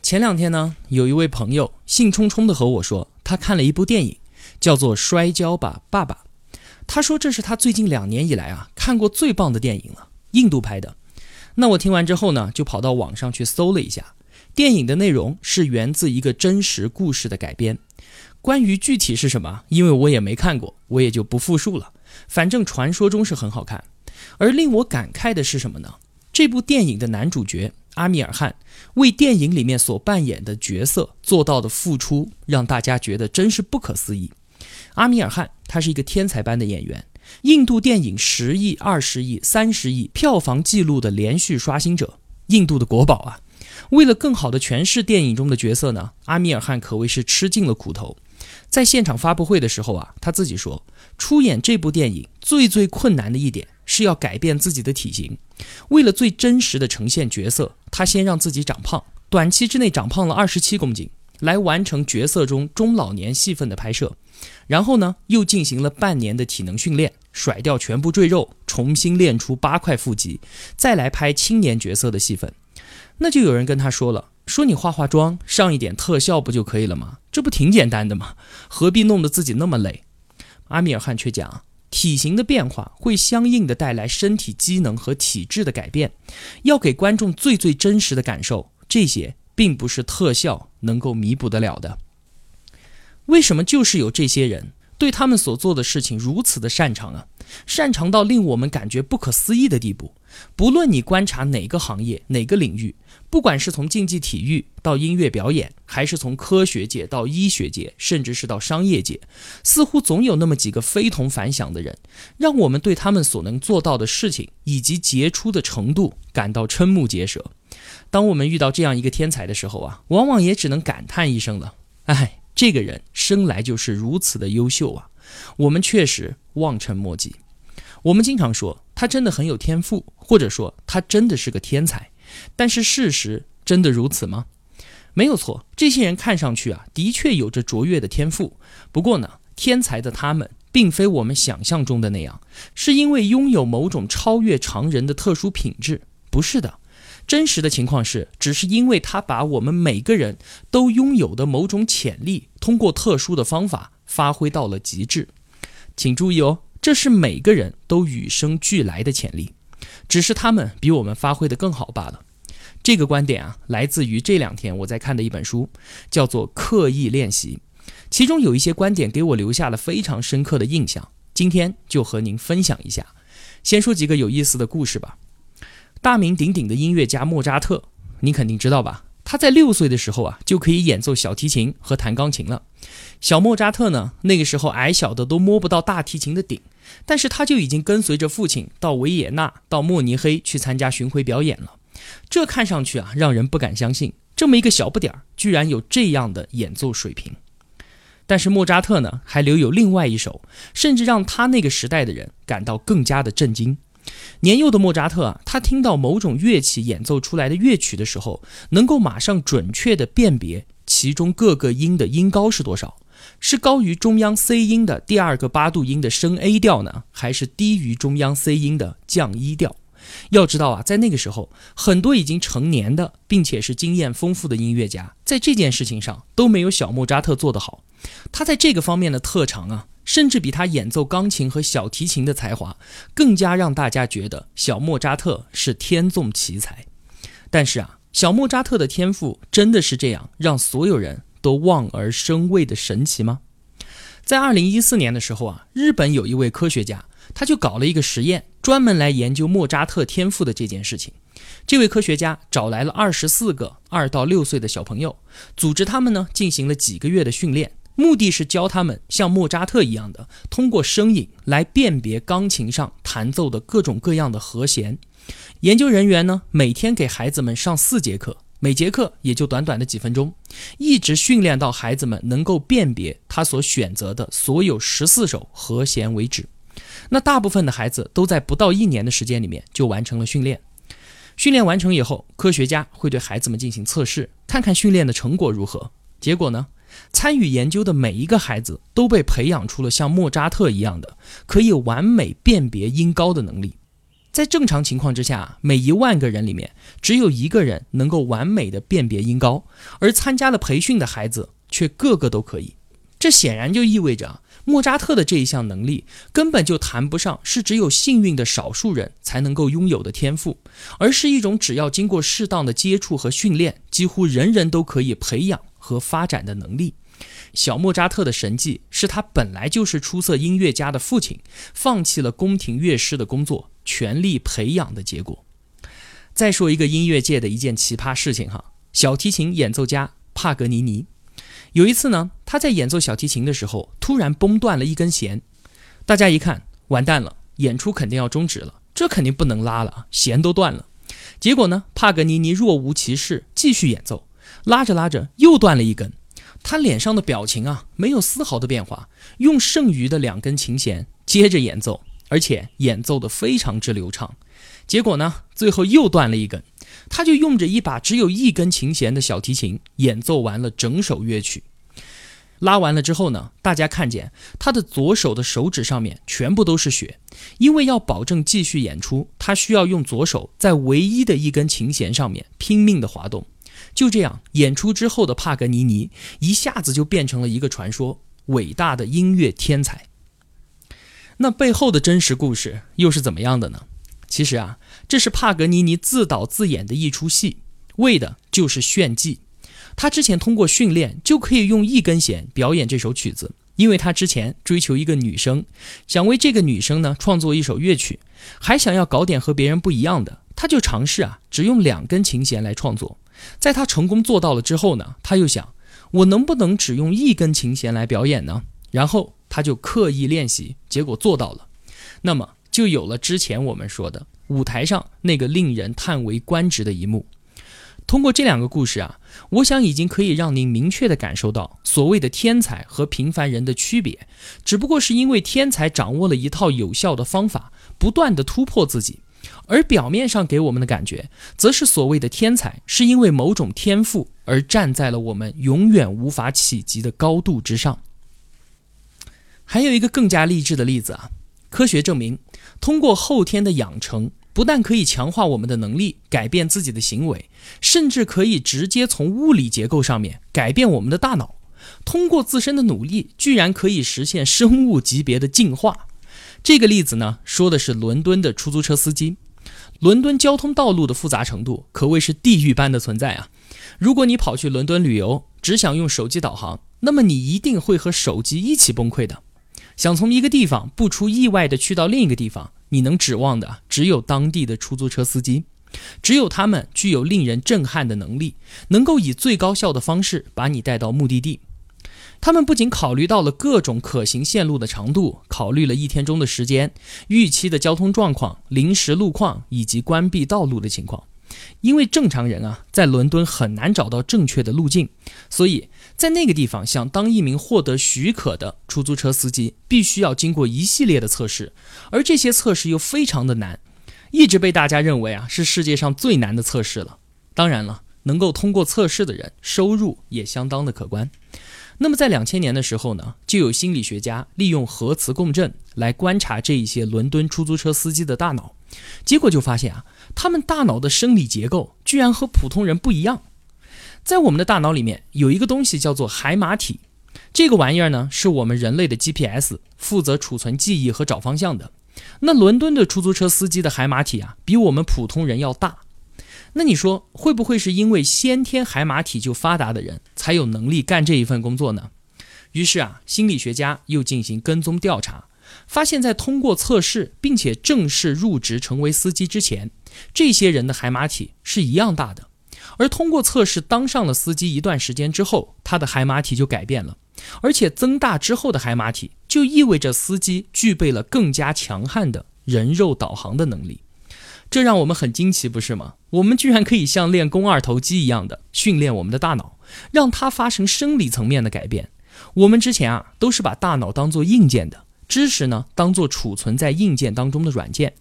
前两天呢，有一位朋友兴冲冲地和我说，他看了一部电影，叫做《摔跤吧，爸爸》。他说这是他最近两年以来啊看过最棒的电影了，印度拍的。那我听完之后呢，就跑到网上去搜了一下，电影的内容是源自一个真实故事的改编。关于具体是什么，因为我也没看过，我也就不复述了。反正传说中是很好看。而令我感慨的是什么呢？这部电影的男主角。阿米尔汗为电影里面所扮演的角色做到的付出，让大家觉得真是不可思议。阿米尔汗他是一个天才般的演员，印度电影十亿、二十亿、三十亿票房纪录的连续刷新者，印度的国宝啊！为了更好的诠释电影中的角色呢，阿米尔汗可谓是吃尽了苦头。在现场发布会的时候啊，他自己说，出演这部电影最最困难的一点是要改变自己的体型。为了最真实的呈现角色，他先让自己长胖，短期之内长胖了二十七公斤，来完成角色中中老年戏份的拍摄。然后呢，又进行了半年的体能训练，甩掉全部赘肉，重新练出八块腹肌，再来拍青年角色的戏份。那就有人跟他说了，说你化化妆，上一点特效不就可以了吗？这不挺简单的吗？何必弄得自己那么累？阿米尔汗却讲。体型的变化会相应的带来身体机能和体质的改变，要给观众最最真实的感受，这些并不是特效能够弥补得了的。为什么就是有这些人对他们所做的事情如此的擅长啊？擅长到令我们感觉不可思议的地步。不论你观察哪个行业、哪个领域。不管是从竞技体育到音乐表演，还是从科学界到医学界，甚至是到商业界，似乎总有那么几个非同凡响的人，让我们对他们所能做到的事情以及杰出的程度感到瞠目结舌。当我们遇到这样一个天才的时候啊，往往也只能感叹一声了：哎，这个人生来就是如此的优秀啊！我们确实望尘莫及。我们经常说他真的很有天赋，或者说他真的是个天才。但是事实真的如此吗？没有错，这些人看上去啊，的确有着卓越的天赋。不过呢，天才的他们并非我们想象中的那样，是因为拥有某种超越常人的特殊品质。不是的，真实的情况是，只是因为他把我们每个人都拥有的某种潜力，通过特殊的方法发挥到了极致。请注意哦，这是每个人都与生俱来的潜力。只是他们比我们发挥的更好罢了。这个观点啊，来自于这两天我在看的一本书，叫做《刻意练习》，其中有一些观点给我留下了非常深刻的印象。今天就和您分享一下。先说几个有意思的故事吧。大名鼎鼎的音乐家莫扎特，你肯定知道吧？他在六岁的时候啊，就可以演奏小提琴和弹钢琴了。小莫扎特呢，那个时候矮小的都摸不到大提琴的顶。但是他就已经跟随着父亲到维也纳、到慕尼黑去参加巡回表演了，这看上去啊，让人不敢相信，这么一个小不点儿，居然有这样的演奏水平。但是莫扎特呢，还留有另外一首，甚至让他那个时代的人感到更加的震惊。年幼的莫扎特啊，他听到某种乐器演奏出来的乐曲的时候，能够马上准确地辨别其中各个音的音高是多少。是高于中央 C 音的第二个八度音的升 A 调呢，还是低于中央 C 音的降 E 调？要知道啊，在那个时候，很多已经成年的并且是经验丰富的音乐家，在这件事情上都没有小莫扎特做得好。他在这个方面的特长啊，甚至比他演奏钢琴和小提琴的才华更加让大家觉得小莫扎特是天纵奇才。但是啊，小莫扎特的天赋真的是这样让所有人。都望而生畏的神奇吗？在二零一四年的时候啊，日本有一位科学家，他就搞了一个实验，专门来研究莫扎特天赋的这件事情。这位科学家找来了二十四个二到六岁的小朋友，组织他们呢进行了几个月的训练，目的是教他们像莫扎特一样的，通过声音来辨别钢琴上弹奏的各种各样的和弦。研究人员呢每天给孩子们上四节课。每节课也就短短的几分钟，一直训练到孩子们能够辨别他所选择的所有十四首和弦为止。那大部分的孩子都在不到一年的时间里面就完成了训练。训练完成以后，科学家会对孩子们进行测试，看看训练的成果如何。结果呢，参与研究的每一个孩子都被培养出了像莫扎特一样的可以完美辨别音高的能力。在正常情况之下，每一万个人里面只有一个人能够完美的辨别音高，而参加了培训的孩子却个个都可以。这显然就意味着。莫扎特的这一项能力根本就谈不上是只有幸运的少数人才能够拥有的天赋，而是一种只要经过适当的接触和训练，几乎人人都可以培养和发展的能力。小莫扎特的神迹是他本来就是出色音乐家的父亲放弃了宫廷乐师的工作，全力培养的结果。再说一个音乐界的一件奇葩事情哈，小提琴演奏家帕格尼尼。有一次呢，他在演奏小提琴的时候，突然崩断了一根弦。大家一看，完蛋了，演出肯定要终止了，这肯定不能拉了，弦都断了。结果呢，帕格尼尼若无其事，继续演奏，拉着拉着又断了一根。他脸上的表情啊，没有丝毫的变化，用剩余的两根琴弦接着演奏，而且演奏的非常之流畅。结果呢，最后又断了一根。他就用着一把只有一根琴弦的小提琴演奏完了整首乐曲，拉完了之后呢，大家看见他的左手的手指上面全部都是血，因为要保证继续演出，他需要用左手在唯一的一根琴弦上面拼命的滑动。就这样，演出之后的帕格尼尼一下子就变成了一个传说，伟大的音乐天才。那背后的真实故事又是怎么样的呢？其实啊，这是帕格尼尼自导自演的一出戏，为的就是炫技。他之前通过训练就可以用一根弦表演这首曲子，因为他之前追求一个女生，想为这个女生呢创作一首乐曲，还想要搞点和别人不一样的，他就尝试啊，只用两根琴弦来创作。在他成功做到了之后呢，他又想，我能不能只用一根琴弦来表演呢？然后他就刻意练习，结果做到了。那么。就有了之前我们说的舞台上那个令人叹为观止的一幕。通过这两个故事啊，我想已经可以让您明确的感受到所谓的天才和平凡人的区别，只不过是因为天才掌握了一套有效的方法，不断的突破自己，而表面上给我们的感觉，则是所谓的天才是因为某种天赋而站在了我们永远无法企及的高度之上。还有一个更加励志的例子啊，科学证明。通过后天的养成，不但可以强化我们的能力，改变自己的行为，甚至可以直接从物理结构上面改变我们的大脑。通过自身的努力，居然可以实现生物级别的进化。这个例子呢，说的是伦敦的出租车司机。伦敦交通道路的复杂程度可谓是地狱般的存在啊！如果你跑去伦敦旅游，只想用手机导航，那么你一定会和手机一起崩溃的。想从一个地方不出意外的去到另一个地方，你能指望的只有当地的出租车司机，只有他们具有令人震撼的能力，能够以最高效的方式把你带到目的地。他们不仅考虑到了各种可行线路的长度，考虑了一天中的时间、预期的交通状况、临时路况以及关闭道路的情况。因为正常人啊，在伦敦很难找到正确的路径，所以。在那个地方，想当一名获得许可的出租车司机，必须要经过一系列的测试，而这些测试又非常的难，一直被大家认为啊是世界上最难的测试了。当然了，能够通过测试的人，收入也相当的可观。那么在两千年的时候呢，就有心理学家利用核磁共振来观察这一些伦敦出租车司机的大脑，结果就发现啊，他们大脑的生理结构居然和普通人不一样。在我们的大脑里面有一个东西叫做海马体，这个玩意儿呢是我们人类的 GPS，负责储存记忆和找方向的。那伦敦的出租车司机的海马体啊，比我们普通人要大。那你说会不会是因为先天海马体就发达的人才有能力干这一份工作呢？于是啊，心理学家又进行跟踪调查，发现，在通过测试并且正式入职成为司机之前，这些人的海马体是一样大的。而通过测试当上了司机一段时间之后，他的海马体就改变了，而且增大之后的海马体就意味着司机具备了更加强悍的人肉导航的能力。这让我们很惊奇，不是吗？我们居然可以像练肱二头肌一样的训练我们的大脑，让它发生生理层面的改变。我们之前啊，都是把大脑当做硬件的，知识呢当做储存在硬件当中的软件。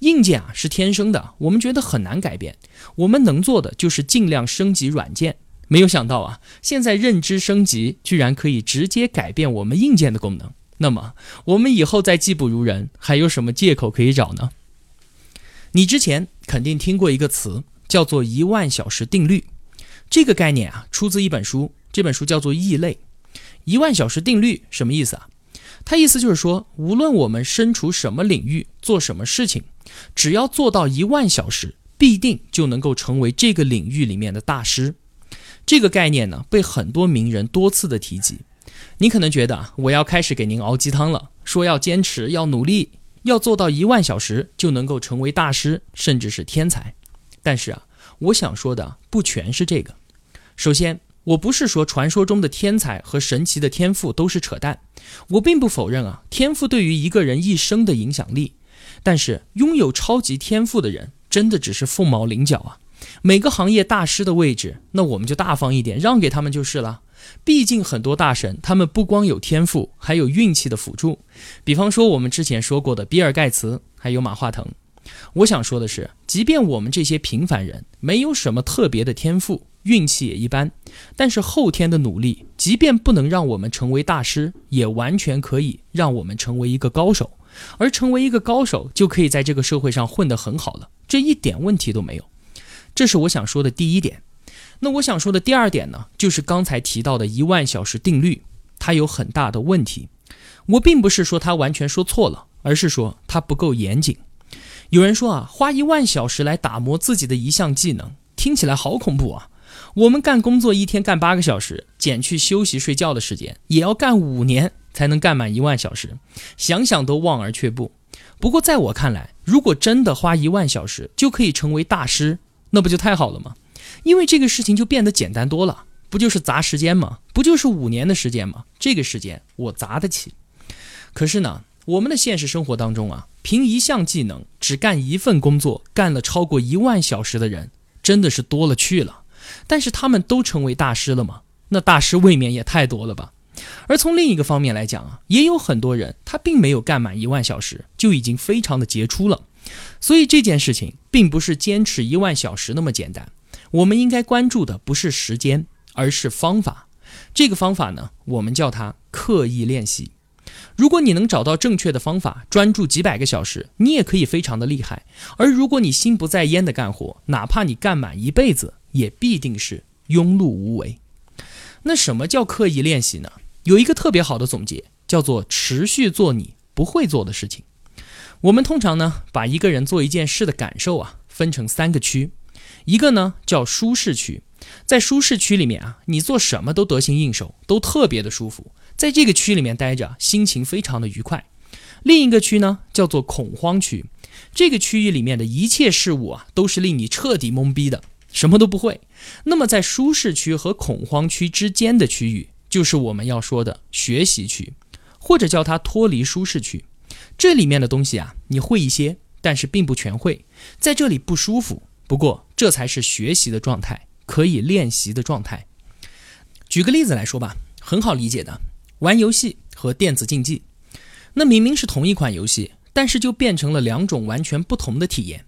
硬件啊是天生的，我们觉得很难改变。我们能做的就是尽量升级软件。没有想到啊，现在认知升级居然可以直接改变我们硬件的功能。那么我们以后再技不如人，还有什么借口可以找呢？你之前肯定听过一个词，叫做一万小时定律。这个概念啊，出自一本书，这本书叫做《异类》。一万小时定律什么意思啊？它意思就是说，无论我们身处什么领域，做什么事情，只要做到一万小时，必定就能够成为这个领域里面的大师。这个概念呢，被很多名人多次的提及。你可能觉得我要开始给您熬鸡汤了，说要坚持，要努力。要做到一万小时就能够成为大师，甚至是天才。但是啊，我想说的不全是这个。首先，我不是说传说中的天才和神奇的天赋都是扯淡。我并不否认啊，天赋对于一个人一生的影响力。但是，拥有超级天赋的人真的只是凤毛麟角啊。每个行业大师的位置，那我们就大方一点，让给他们就是了。毕竟很多大神，他们不光有天赋，还有运气的辅助。比方说我们之前说过的比尔盖茨，还有马化腾。我想说的是，即便我们这些平凡人没有什么特别的天赋，运气也一般，但是后天的努力，即便不能让我们成为大师，也完全可以让我们成为一个高手。而成为一个高手，就可以在这个社会上混得很好了，这一点问题都没有。这是我想说的第一点。那我想说的第二点呢，就是刚才提到的一万小时定律，它有很大的问题。我并不是说它完全说错了，而是说它不够严谨。有人说啊，花一万小时来打磨自己的一项技能，听起来好恐怖啊！我们干工作一天干八个小时，减去休息睡觉的时间，也要干五年才能干满一万小时，想想都望而却步。不过在我看来，如果真的花一万小时就可以成为大师，那不就太好了吗？因为这个事情就变得简单多了，不就是砸时间吗？不就是五年的时间吗？这个时间我砸得起。可是呢，我们的现实生活当中啊，凭一项技能只干一份工作，干了超过一万小时的人，真的是多了去了。但是他们都成为大师了吗？那大师未免也太多了吧。而从另一个方面来讲啊，也有很多人他并没有干满一万小时，就已经非常的杰出了。所以这件事情并不是坚持一万小时那么简单。我们应该关注的不是时间，而是方法。这个方法呢，我们叫它刻意练习。如果你能找到正确的方法，专注几百个小时，你也可以非常的厉害。而如果你心不在焉的干活，哪怕你干满一辈子，也必定是庸碌无为。那什么叫刻意练习呢？有一个特别好的总结，叫做持续做你不会做的事情。我们通常呢，把一个人做一件事的感受啊，分成三个区。一个呢叫舒适区，在舒适区里面啊，你做什么都得心应手，都特别的舒服，在这个区里面待着，心情非常的愉快。另一个区呢叫做恐慌区，这个区域里面的一切事物啊，都是令你彻底懵逼的，什么都不会。那么在舒适区和恐慌区之间的区域，就是我们要说的学习区，或者叫它脱离舒适区。这里面的东西啊，你会一些，但是并不全会，在这里不舒服。不过，这才是学习的状态，可以练习的状态。举个例子来说吧，很好理解的，玩游戏和电子竞技，那明明是同一款游戏，但是就变成了两种完全不同的体验。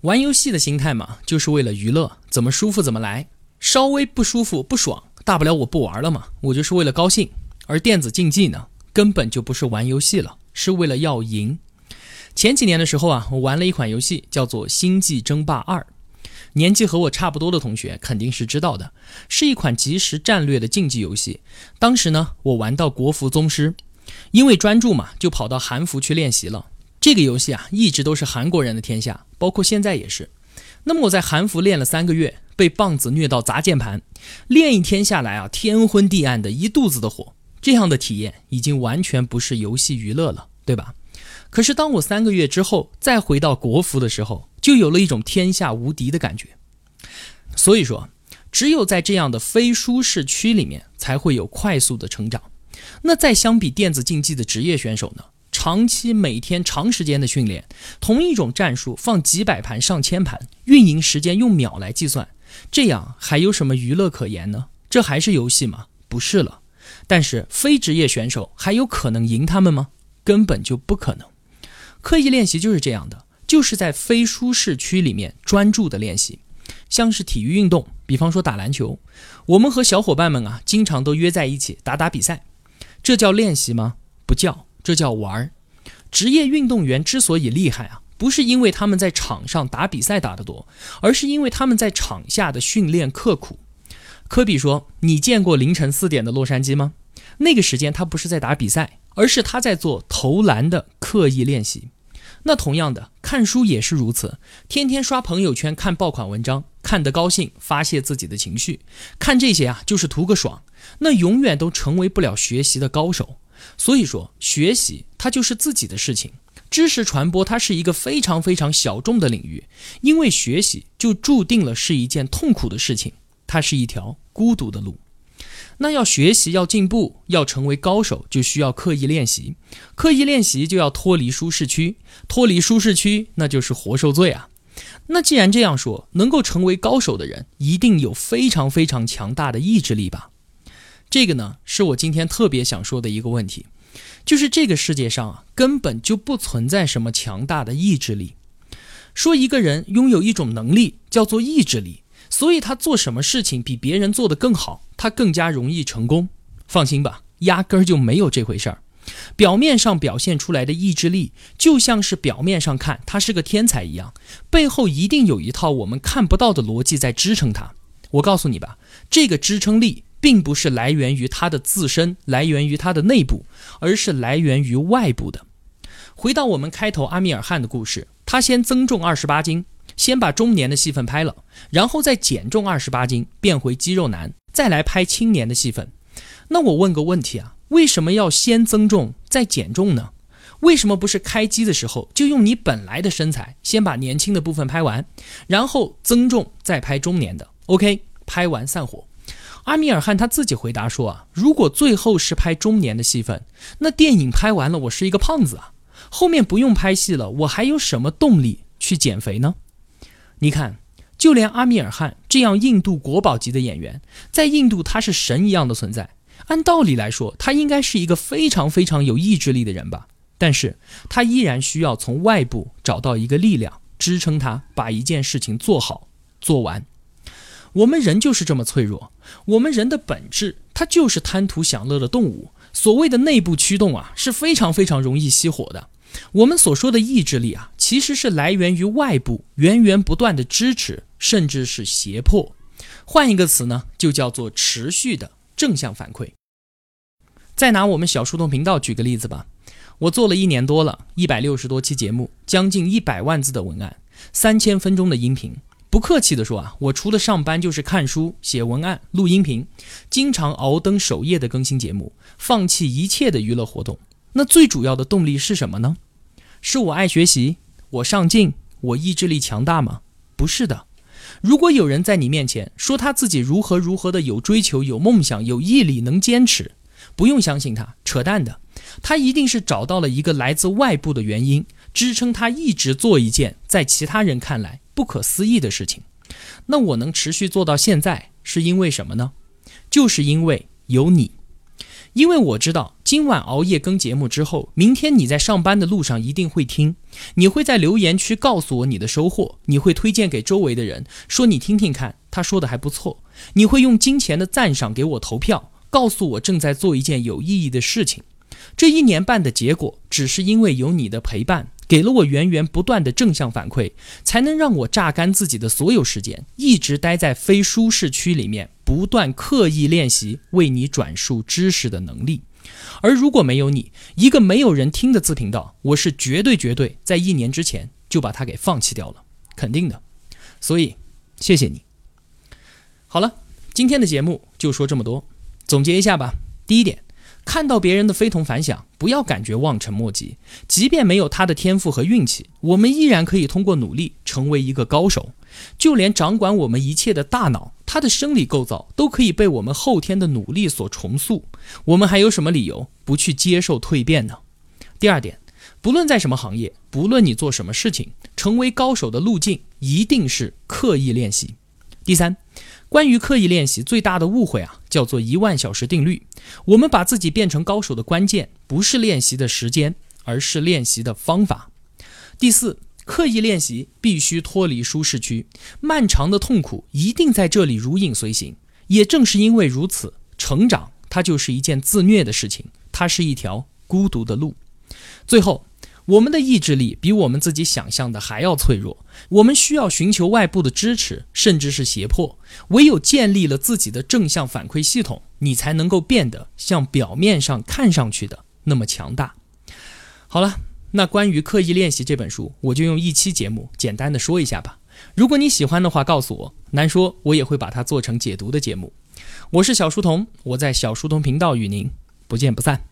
玩游戏的心态嘛，就是为了娱乐，怎么舒服怎么来，稍微不舒服不爽，大不了我不玩了嘛，我就是为了高兴。而电子竞技呢，根本就不是玩游戏了，是为了要赢。前几年的时候啊，我玩了一款游戏，叫做《星际争霸二》。年纪和我差不多的同学肯定是知道的，是一款即时战略的竞技游戏。当时呢，我玩到国服宗师，因为专注嘛，就跑到韩服去练习了。这个游戏啊，一直都是韩国人的天下，包括现在也是。那么我在韩服练了三个月，被棒子虐到砸键盘，练一天下来啊，天昏地暗的，一肚子的火。这样的体验已经完全不是游戏娱乐了，对吧？可是当我三个月之后再回到国服的时候，就有了一种天下无敌的感觉。所以说，只有在这样的非舒适区里面，才会有快速的成长。那再相比电子竞技的职业选手呢？长期每天长时间的训练，同一种战术放几百盘上千盘，运营时间用秒来计算，这样还有什么娱乐可言呢？这还是游戏吗？不是了。但是非职业选手还有可能赢他们吗？根本就不可能。刻意练习就是这样的，就是在非舒适区里面专注的练习。像是体育运动，比方说打篮球，我们和小伙伴们啊，经常都约在一起打打比赛，这叫练习吗？不叫，这叫玩儿。职业运动员之所以厉害啊，不是因为他们在场上打比赛打得多，而是因为他们在场下的训练刻苦。科比说：“你见过凌晨四点的洛杉矶吗？那个时间他不是在打比赛，而是他在做投篮的刻意练习。”那同样的，看书也是如此。天天刷朋友圈看爆款文章，看得高兴，发泄自己的情绪，看这些啊，就是图个爽。那永远都成为不了学习的高手。所以说，学习它就是自己的事情，知识传播它是一个非常非常小众的领域。因为学习就注定了是一件痛苦的事情，它是一条孤独的路。那要学习，要进步，要成为高手，就需要刻意练习。刻意练习就要脱离舒适区，脱离舒适区那就是活受罪啊。那既然这样说，能够成为高手的人，一定有非常非常强大的意志力吧？这个呢，是我今天特别想说的一个问题，就是这个世界上啊，根本就不存在什么强大的意志力。说一个人拥有一种能力，叫做意志力。所以他做什么事情比别人做得更好，他更加容易成功。放心吧，压根儿就没有这回事儿。表面上表现出来的意志力，就像是表面上看他是个天才一样，背后一定有一套我们看不到的逻辑在支撑他。我告诉你吧，这个支撑力并不是来源于他的自身，来源于他的内部，而是来源于外部的。回到我们开头阿米尔汗的故事，他先增重二十八斤。先把中年的戏份拍了，然后再减重二十八斤，变回肌肉男，再来拍青年的戏份。那我问个问题啊，为什么要先增重再减重呢？为什么不是开机的时候就用你本来的身材，先把年轻的部分拍完，然后增重再拍中年的？OK，拍完散伙。阿米尔汗他自己回答说啊，如果最后是拍中年的戏份，那电影拍完了我是一个胖子啊，后面不用拍戏了，我还有什么动力去减肥呢？你看，就连阿米尔汗这样印度国宝级的演员，在印度他是神一样的存在。按道理来说，他应该是一个非常非常有意志力的人吧？但是他依然需要从外部找到一个力量支撑他把一件事情做好做完。我们人就是这么脆弱，我们人的本质，它就是贪图享乐的动物。所谓的内部驱动啊，是非常非常容易熄火的。我们所说的意志力啊，其实是来源于外部源源不断的支持，甚至是胁迫。换一个词呢，就叫做持续的正向反馈。再拿我们小书童频道举个例子吧，我做了一年多了，一百六十多期节目，将近一百万字的文案，三千分钟的音频。不客气的说啊，我除了上班就是看书、写文案、录音频，经常熬灯守夜的更新节目，放弃一切的娱乐活动。那最主要的动力是什么呢？是我爱学习，我上进，我意志力强大吗？不是的。如果有人在你面前说他自己如何如何的有追求、有梦想、有毅力、能坚持，不用相信他，扯淡的。他一定是找到了一个来自外部的原因，支撑他一直做一件在其他人看来不可思议的事情。那我能持续做到现在，是因为什么呢？就是因为有你。因为我知道今晚熬夜更节目之后，明天你在上班的路上一定会听，你会在留言区告诉我你的收获，你会推荐给周围的人，说你听听看，他说的还不错，你会用金钱的赞赏给我投票，告诉我正在做一件有意义的事情。这一年半的结果，只是因为有你的陪伴，给了我源源不断的正向反馈，才能让我榨干自己的所有时间，一直待在非舒适区里面。不断刻意练习为你转述知识的能力，而如果没有你，一个没有人听的自频道，我是绝对绝对在一年之前就把它给放弃掉了，肯定的。所以，谢谢你。好了，今天的节目就说这么多，总结一下吧。第一点。看到别人的非同凡响，不要感觉望尘莫及。即便没有他的天赋和运气，我们依然可以通过努力成为一个高手。就连掌管我们一切的大脑，它的生理构造都可以被我们后天的努力所重塑。我们还有什么理由不去接受蜕变呢？第二点，不论在什么行业，不论你做什么事情，成为高手的路径一定是刻意练习。第三，关于刻意练习最大的误会啊，叫做一万小时定律。我们把自己变成高手的关键，不是练习的时间，而是练习的方法。第四，刻意练习必须脱离舒适区，漫长的痛苦一定在这里如影随形。也正是因为如此，成长它就是一件自虐的事情，它是一条孤独的路。最后，我们的意志力比我们自己想象的还要脆弱，我们需要寻求外部的支持，甚至是胁迫。唯有建立了自己的正向反馈系统，你才能够变得像表面上看上去的那么强大。好了，那关于刻意练习这本书，我就用一期节目简单的说一下吧。如果你喜欢的话，告诉我，难说我也会把它做成解读的节目。我是小书童，我在小书童频道与您不见不散。